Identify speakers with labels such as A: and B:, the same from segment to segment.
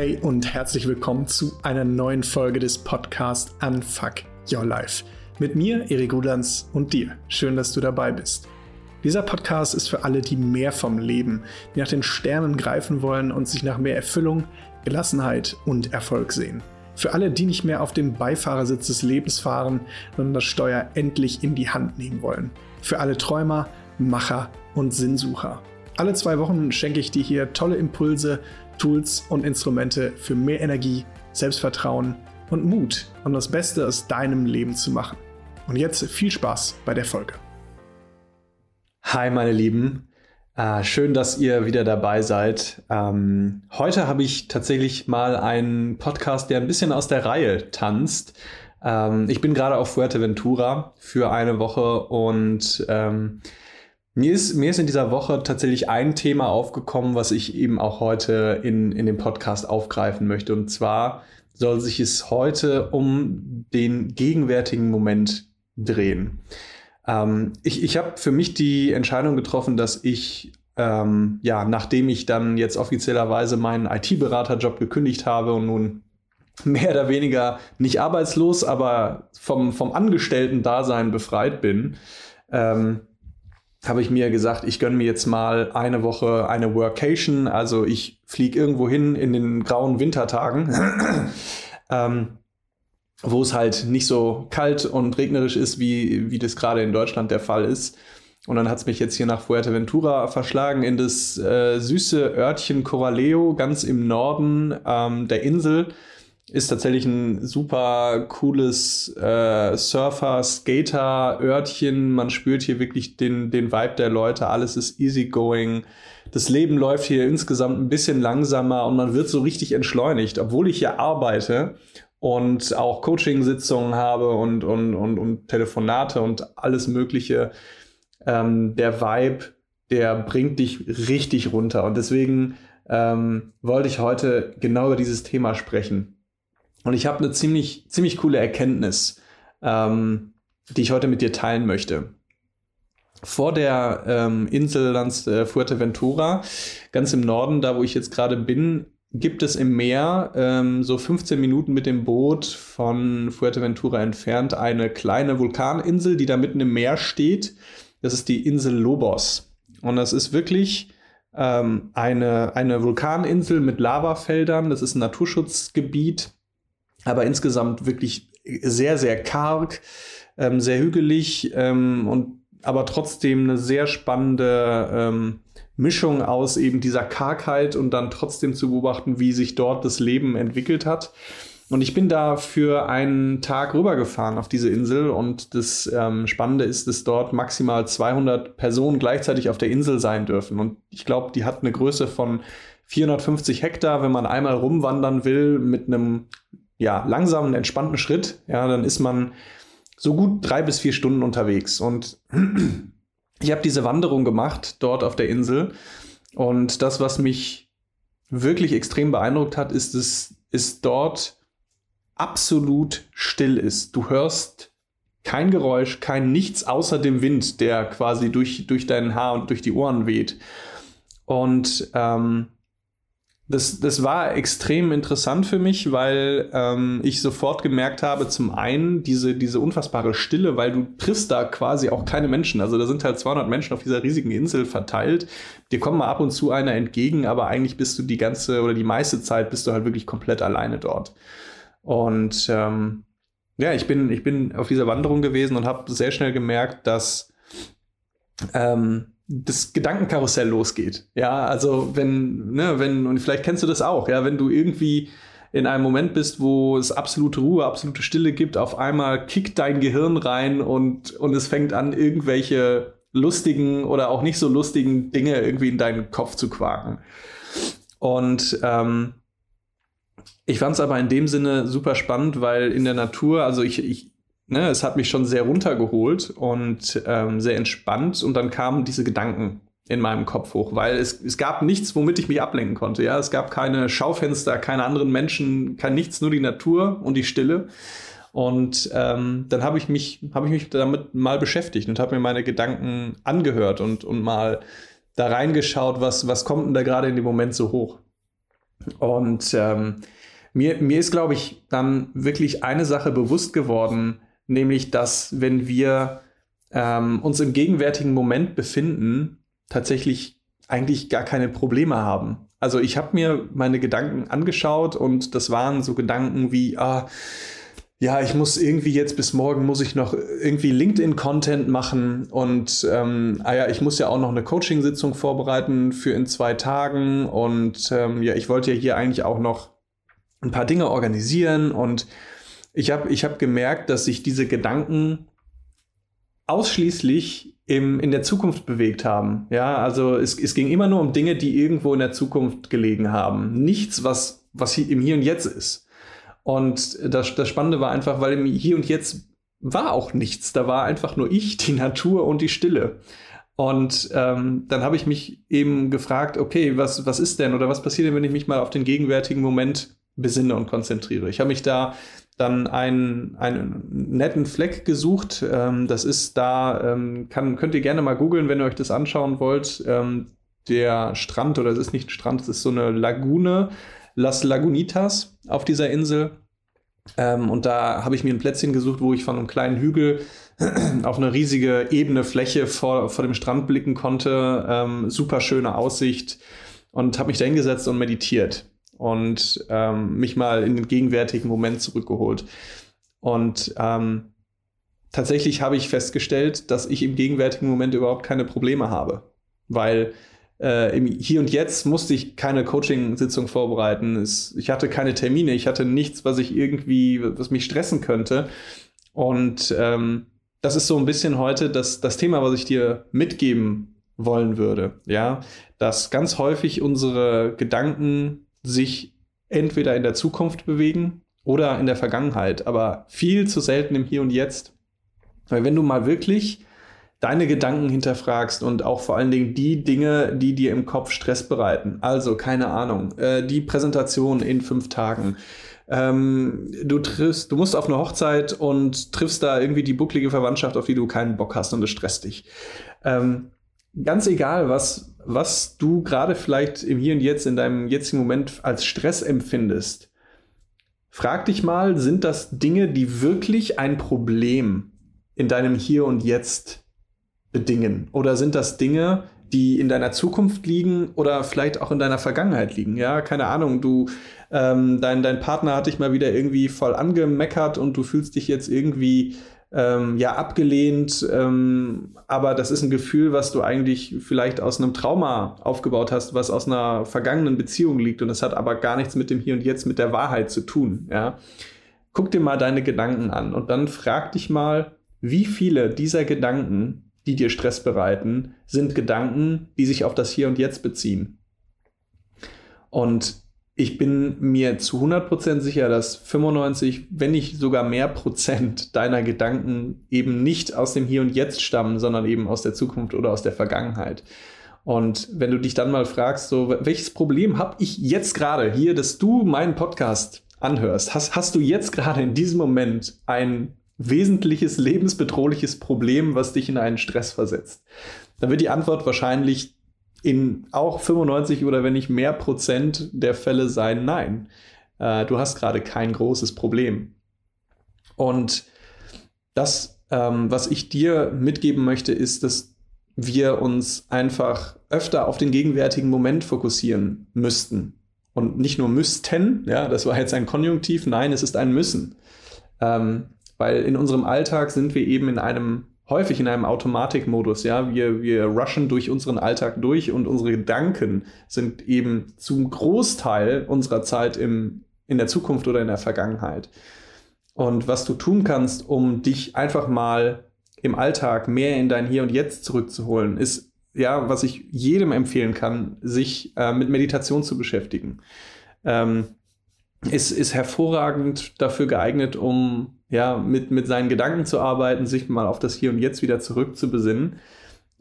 A: Hey und herzlich willkommen zu einer neuen Folge des Podcasts Unfuck Your Life. Mit mir, Erik Rudans und dir. Schön, dass du dabei bist. Dieser Podcast ist für alle, die mehr vom Leben, die nach den Sternen greifen wollen und sich nach mehr Erfüllung, Gelassenheit und Erfolg sehen. Für alle, die nicht mehr auf dem Beifahrersitz des Lebens fahren, sondern das Steuer endlich in die Hand nehmen wollen. Für alle Träumer, Macher und Sinnsucher. Alle zwei Wochen schenke ich dir hier tolle Impulse, Tools und Instrumente für mehr Energie, Selbstvertrauen und Mut, um das Beste aus deinem Leben zu machen. Und jetzt viel Spaß bei der Folge.
B: Hi, meine Lieben. Äh, schön, dass ihr wieder dabei seid. Ähm, heute habe ich tatsächlich mal einen Podcast, der ein bisschen aus der Reihe tanzt. Ähm, ich bin gerade auf Fuerteventura für eine Woche und ähm, mir ist, mir ist in dieser Woche tatsächlich ein Thema aufgekommen, was ich eben auch heute in, in dem Podcast aufgreifen möchte. Und zwar soll sich es heute um den gegenwärtigen Moment drehen. Ähm, ich ich habe für mich die Entscheidung getroffen, dass ich, ähm, ja, nachdem ich dann jetzt offiziellerweise meinen IT-Beraterjob gekündigt habe und nun mehr oder weniger nicht arbeitslos, aber vom, vom Angestellten-Dasein befreit bin, ähm, habe ich mir gesagt, ich gönne mir jetzt mal eine Woche eine Workation. Also ich fliege irgendwo hin in den grauen Wintertagen, ähm, wo es halt nicht so kalt und regnerisch ist, wie, wie das gerade in Deutschland der Fall ist. Und dann hat es mich jetzt hier nach Fuerteventura verschlagen in das äh, süße Örtchen Coraleo, ganz im Norden ähm, der Insel ist tatsächlich ein super cooles äh, Surfer, Skater, Örtchen. Man spürt hier wirklich den, den Vibe der Leute. Alles ist easygoing. Das Leben läuft hier insgesamt ein bisschen langsamer und man wird so richtig entschleunigt, obwohl ich hier arbeite und auch Coaching-Sitzungen habe und, und, und, und Telefonate und alles Mögliche. Ähm, der Vibe, der bringt dich richtig runter. Und deswegen ähm, wollte ich heute genau über dieses Thema sprechen. Und ich habe eine ziemlich, ziemlich coole Erkenntnis, ähm, die ich heute mit dir teilen möchte. Vor der ähm, Insel äh, Fuerteventura, ganz im Norden, da wo ich jetzt gerade bin, gibt es im Meer, ähm, so 15 Minuten mit dem Boot von Fuerteventura entfernt, eine kleine Vulkaninsel, die da mitten im Meer steht. Das ist die Insel Lobos. Und das ist wirklich ähm, eine, eine Vulkaninsel mit Lavafeldern. Das ist ein Naturschutzgebiet aber insgesamt wirklich sehr, sehr karg, ähm, sehr hügelig ähm, und aber trotzdem eine sehr spannende ähm, Mischung aus eben dieser Kargheit und dann trotzdem zu beobachten, wie sich dort das Leben entwickelt hat. Und ich bin da für einen Tag rübergefahren auf diese Insel und das ähm, Spannende ist, dass dort maximal 200 Personen gleichzeitig auf der Insel sein dürfen. Und ich glaube, die hat eine Größe von 450 Hektar, wenn man einmal rumwandern will mit einem ja, langsamen, entspannten Schritt, ja, dann ist man so gut drei bis vier Stunden unterwegs. Und ich habe diese Wanderung gemacht dort auf der Insel. Und das, was mich wirklich extrem beeindruckt hat, ist, dass es dort absolut still ist. Du hörst kein Geräusch, kein nichts außer dem Wind, der quasi durch, durch dein Haar und durch die Ohren weht. Und ähm, das, das war extrem interessant für mich, weil ähm, ich sofort gemerkt habe, zum einen diese, diese unfassbare Stille, weil du triffst da quasi auch keine Menschen. Also da sind halt 200 Menschen auf dieser riesigen Insel verteilt. Dir kommt mal ab und zu einer entgegen, aber eigentlich bist du die ganze oder die meiste Zeit bist du halt wirklich komplett alleine dort. Und ähm, ja, ich bin, ich bin auf dieser Wanderung gewesen und habe sehr schnell gemerkt, dass ähm, das Gedankenkarussell losgeht. Ja, also wenn, ne, wenn, und vielleicht kennst du das auch, ja, wenn du irgendwie in einem Moment bist, wo es absolute Ruhe, absolute Stille gibt, auf einmal kickt dein Gehirn rein und, und es fängt an, irgendwelche lustigen oder auch nicht so lustigen Dinge irgendwie in deinen Kopf zu quaken. Und ähm, ich fand es aber in dem Sinne super spannend, weil in der Natur, also ich, ich, ne, es hat mich schon sehr runtergeholt und ähm, sehr entspannt und dann kamen diese Gedanken in meinem Kopf hoch, weil es, es gab nichts, womit ich mich ablenken konnte. Ja, es gab keine Schaufenster, keine anderen Menschen, kein nichts, nur die Natur und die Stille. Und ähm, dann habe ich mich, ich mich damit mal beschäftigt und habe mir meine Gedanken angehört und, und mal da reingeschaut, was, was kommt denn da gerade in dem Moment so hoch. Und ähm, mir, mir ist, glaube ich, dann wirklich eine Sache bewusst geworden, nämlich, dass wenn wir ähm, uns im gegenwärtigen Moment befinden, tatsächlich eigentlich gar keine Probleme haben. Also ich habe mir meine Gedanken angeschaut und das waren so Gedanken wie, ah, ja, ich muss irgendwie jetzt bis morgen muss ich noch irgendwie LinkedIn-Content machen und ähm, ah ja, ich muss ja auch noch eine Coaching-Sitzung vorbereiten für in zwei Tagen und ähm, ja, ich wollte ja hier eigentlich auch noch ein paar Dinge organisieren und ich habe ich hab gemerkt, dass sich diese Gedanken ausschließlich im, in der Zukunft bewegt haben. Ja, also es, es ging immer nur um Dinge, die irgendwo in der Zukunft gelegen haben. Nichts, was, was hier, im Hier und Jetzt ist. Und das, das Spannende war einfach, weil im Hier und Jetzt war auch nichts. Da war einfach nur ich, die Natur und die Stille. Und ähm, dann habe ich mich eben gefragt, okay, was, was ist denn oder was passiert denn, wenn ich mich mal auf den gegenwärtigen Moment besinne und konzentriere? Ich habe mich da dann einen, einen netten Fleck gesucht. Ähm, das ist da, ähm, kann, könnt ihr gerne mal googeln, wenn ihr euch das anschauen wollt. Ähm, der Strand, oder es ist nicht ein Strand, es ist so eine Lagune, Las Lagunitas auf dieser Insel. Ähm, und da habe ich mir ein Plätzchen gesucht, wo ich von einem kleinen Hügel auf eine riesige ebene Fläche vor, vor dem Strand blicken konnte. Ähm, super schöne Aussicht und habe mich da hingesetzt und meditiert und ähm, mich mal in den gegenwärtigen Moment zurückgeholt. Und ähm, tatsächlich habe ich festgestellt, dass ich im gegenwärtigen Moment überhaupt keine Probleme habe, weil äh, im Hier und Jetzt musste ich keine Coaching-Sitzung vorbereiten. Es, ich hatte keine Termine, ich hatte nichts, was ich irgendwie, was mich stressen könnte. Und ähm, das ist so ein bisschen heute das, das Thema, was ich dir mitgeben wollen würde. Ja, dass ganz häufig unsere Gedanken sich entweder in der Zukunft bewegen oder in der Vergangenheit, aber viel zu selten im Hier und Jetzt. Weil wenn du mal wirklich deine Gedanken hinterfragst und auch vor allen Dingen die Dinge, die dir im Kopf Stress bereiten, also keine Ahnung, äh, die Präsentation in fünf Tagen, ähm, du triffst, du musst auf eine Hochzeit und triffst da irgendwie die bucklige Verwandtschaft, auf die du keinen Bock hast und es stresst dich. Ähm, ganz egal, was, was du gerade vielleicht im Hier und Jetzt, in deinem jetzigen Moment als Stress empfindest, frag dich mal, sind das Dinge, die wirklich ein Problem in deinem Hier und Jetzt bedingen? Oder sind das Dinge, die in deiner Zukunft liegen oder vielleicht auch in deiner Vergangenheit liegen? Ja, keine Ahnung, du, ähm, dein, dein Partner hat dich mal wieder irgendwie voll angemeckert und du fühlst dich jetzt irgendwie ähm, ja abgelehnt, ähm, aber das ist ein Gefühl, was du eigentlich vielleicht aus einem Trauma aufgebaut hast, was aus einer vergangenen Beziehung liegt und das hat aber gar nichts mit dem Hier und Jetzt, mit der Wahrheit zu tun. Ja? Guck dir mal deine Gedanken an und dann frag dich mal, wie viele dieser Gedanken, die dir Stress bereiten, sind Gedanken, die sich auf das Hier und Jetzt beziehen. Und ich bin mir zu 100% sicher, dass 95, wenn nicht sogar mehr Prozent deiner Gedanken eben nicht aus dem Hier und Jetzt stammen, sondern eben aus der Zukunft oder aus der Vergangenheit. Und wenn du dich dann mal fragst, so, welches Problem habe ich jetzt gerade hier, dass du meinen Podcast anhörst? Hast, hast du jetzt gerade in diesem Moment ein wesentliches lebensbedrohliches Problem, was dich in einen Stress versetzt? Dann wird die Antwort wahrscheinlich in auch 95 oder wenn nicht mehr Prozent der Fälle sein, nein, äh, du hast gerade kein großes Problem. Und das, ähm, was ich dir mitgeben möchte, ist, dass wir uns einfach öfter auf den gegenwärtigen Moment fokussieren müssten. Und nicht nur müssten, ja, das war jetzt ein Konjunktiv, nein, es ist ein Müssen. Ähm, weil in unserem Alltag sind wir eben in einem häufig in einem Automatikmodus. Ja, wir, wir rushen durch unseren Alltag durch und unsere Gedanken sind eben zum Großteil unserer Zeit im, in der Zukunft oder in der Vergangenheit. Und was du tun kannst, um dich einfach mal im Alltag mehr in dein Hier und Jetzt zurückzuholen, ist ja, was ich jedem empfehlen kann, sich äh, mit Meditation zu beschäftigen. Ähm, ist, ist hervorragend dafür geeignet, um ja, mit, mit seinen Gedanken zu arbeiten, sich mal auf das Hier und Jetzt wieder zurück zu besinnen.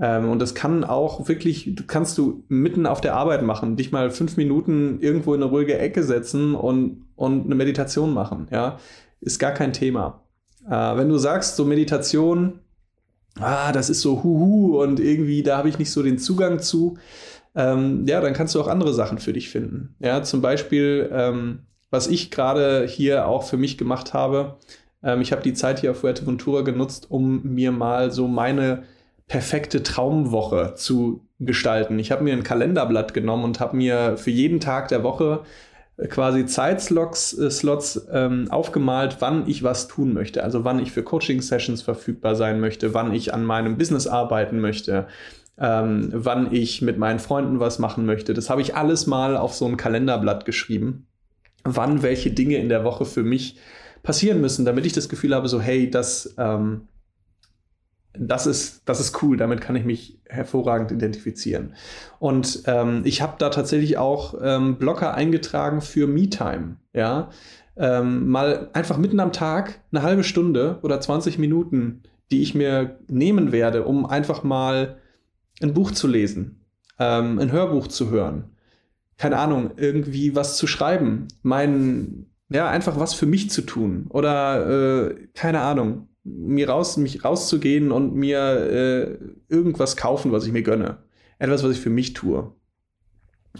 B: Ähm, und das kann auch wirklich, kannst du mitten auf der Arbeit machen, dich mal fünf Minuten irgendwo in eine ruhige Ecke setzen und, und eine Meditation machen. Ja, ist gar kein Thema. Äh, wenn du sagst, so Meditation, ah, das ist so huhu und irgendwie, da habe ich nicht so den Zugang zu, ähm, ja, dann kannst du auch andere Sachen für dich finden. Ja, zum Beispiel, ähm, was ich gerade hier auch für mich gemacht habe, ähm, ich habe die Zeit hier auf Fuerteventura genutzt, um mir mal so meine perfekte Traumwoche zu gestalten. Ich habe mir ein Kalenderblatt genommen und habe mir für jeden Tag der Woche äh, quasi Zeitslots äh, Slots, ähm, aufgemalt, wann ich was tun möchte. Also wann ich für Coaching-Sessions verfügbar sein möchte, wann ich an meinem Business arbeiten möchte, ähm, wann ich mit meinen Freunden was machen möchte. Das habe ich alles mal auf so ein Kalenderblatt geschrieben, wann welche Dinge in der Woche für mich passieren müssen, damit ich das Gefühl habe, so hey, das ähm, das ist, das ist cool, damit kann ich mich hervorragend identifizieren. Und ähm, ich habe da tatsächlich auch ähm, Blocker eingetragen für Me-Time. Ja? Ähm, mal einfach mitten am Tag eine halbe Stunde oder 20 Minuten, die ich mir nehmen werde, um einfach mal ein Buch zu lesen, ähm, ein Hörbuch zu hören, keine Ahnung, irgendwie was zu schreiben, mein, ja, einfach was für mich zu tun oder äh, keine Ahnung, mir raus, mich rauszugehen und mir äh, irgendwas kaufen, was ich mir gönne. Etwas, was ich für mich tue.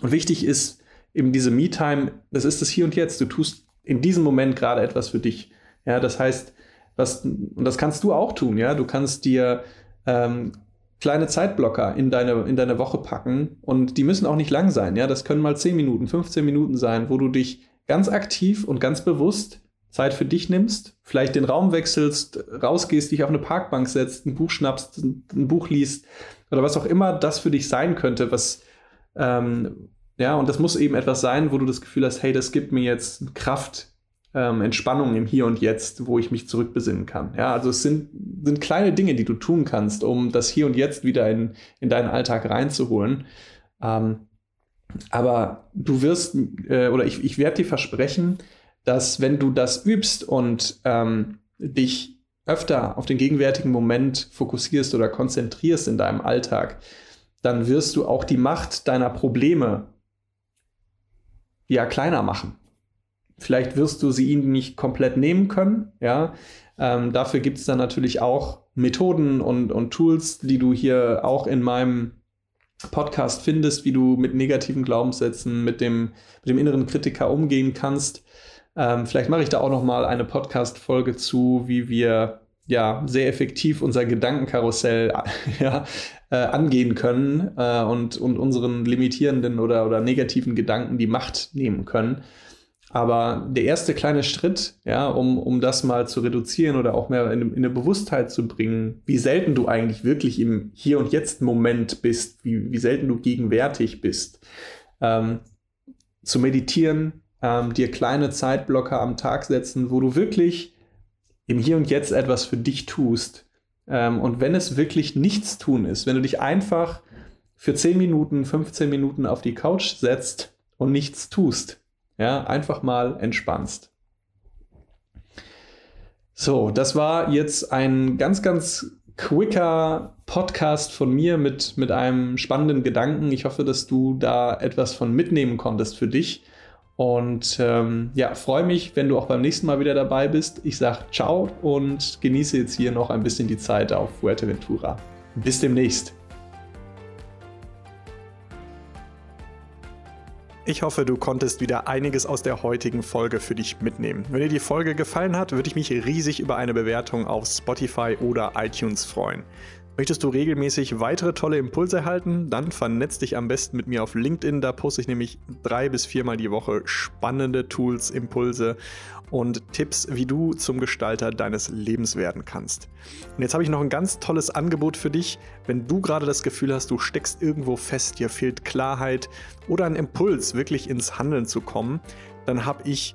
B: Und wichtig ist eben diese Me-Time, das ist das Hier und Jetzt. Du tust in diesem Moment gerade etwas für dich. Ja, das heißt, was, und das kannst du auch tun, ja. Du kannst dir ähm, kleine Zeitblocker in deine, in deine Woche packen und die müssen auch nicht lang sein, ja. Das können mal 10 Minuten, 15 Minuten sein, wo du dich ganz aktiv und ganz bewusst Zeit für dich nimmst, vielleicht den Raum wechselst, rausgehst, dich auf eine Parkbank setzt, ein Buch schnappst, ein Buch liest oder was auch immer das für dich sein könnte, was ähm, ja, und das muss eben etwas sein, wo du das Gefühl hast, hey, das gibt mir jetzt Kraft, ähm, Entspannung im Hier und Jetzt, wo ich mich zurückbesinnen kann. Ja, also es sind, sind kleine Dinge, die du tun kannst, um das Hier und Jetzt wieder in, in deinen Alltag reinzuholen. Ähm, aber du wirst, äh, oder ich, ich werde dir versprechen, dass wenn du das übst und ähm, dich öfter auf den gegenwärtigen Moment fokussierst oder konzentrierst in deinem Alltag, dann wirst du auch die Macht deiner Probleme ja kleiner machen. Vielleicht wirst du sie ihnen nicht komplett nehmen können, ja. Ähm, dafür gibt es dann natürlich auch Methoden und, und Tools, die du hier auch in meinem Podcast findest, wie du mit negativen Glaubenssätzen, mit dem, mit dem inneren Kritiker umgehen kannst. Ähm, vielleicht mache ich da auch noch mal eine Podcast-Folge zu, wie wir ja sehr effektiv unser Gedankenkarussell ja, äh, angehen können äh, und, und unseren limitierenden oder, oder negativen Gedanken die Macht nehmen können. Aber der erste kleine Schritt, ja, um, um das mal zu reduzieren oder auch mehr in, in eine Bewusstheit zu bringen, wie selten du eigentlich wirklich im Hier und Jetzt Moment bist, wie, wie selten du gegenwärtig bist, ähm, zu meditieren, ähm, dir kleine Zeitblocker am Tag setzen, wo du wirklich im Hier und Jetzt etwas für dich tust. Ähm, und wenn es wirklich nichts tun ist, wenn du dich einfach für 10 Minuten, 15 Minuten auf die Couch setzt und nichts tust, ja, einfach mal entspannst. So, das war jetzt ein ganz, ganz quicker Podcast von mir mit, mit einem spannenden Gedanken. Ich hoffe, dass du da etwas von mitnehmen konntest für dich. Und ähm, ja, freue mich, wenn du auch beim nächsten Mal wieder dabei bist. Ich sage ciao und genieße jetzt hier noch ein bisschen die Zeit auf Fuerteventura. Bis demnächst.
A: Ich hoffe, du konntest wieder einiges aus der heutigen Folge für dich mitnehmen. Wenn dir die Folge gefallen hat, würde ich mich riesig über eine Bewertung auf Spotify oder iTunes freuen. Möchtest du regelmäßig weitere tolle Impulse erhalten? Dann vernetz dich am besten mit mir auf LinkedIn. Da poste ich nämlich drei bis viermal die Woche spannende Tools, Impulse und Tipps, wie du zum Gestalter deines Lebens werden kannst. Und jetzt habe ich noch ein ganz tolles Angebot für dich. Wenn du gerade das Gefühl hast, du steckst irgendwo fest, dir fehlt Klarheit oder ein Impuls, wirklich ins Handeln zu kommen, dann habe ich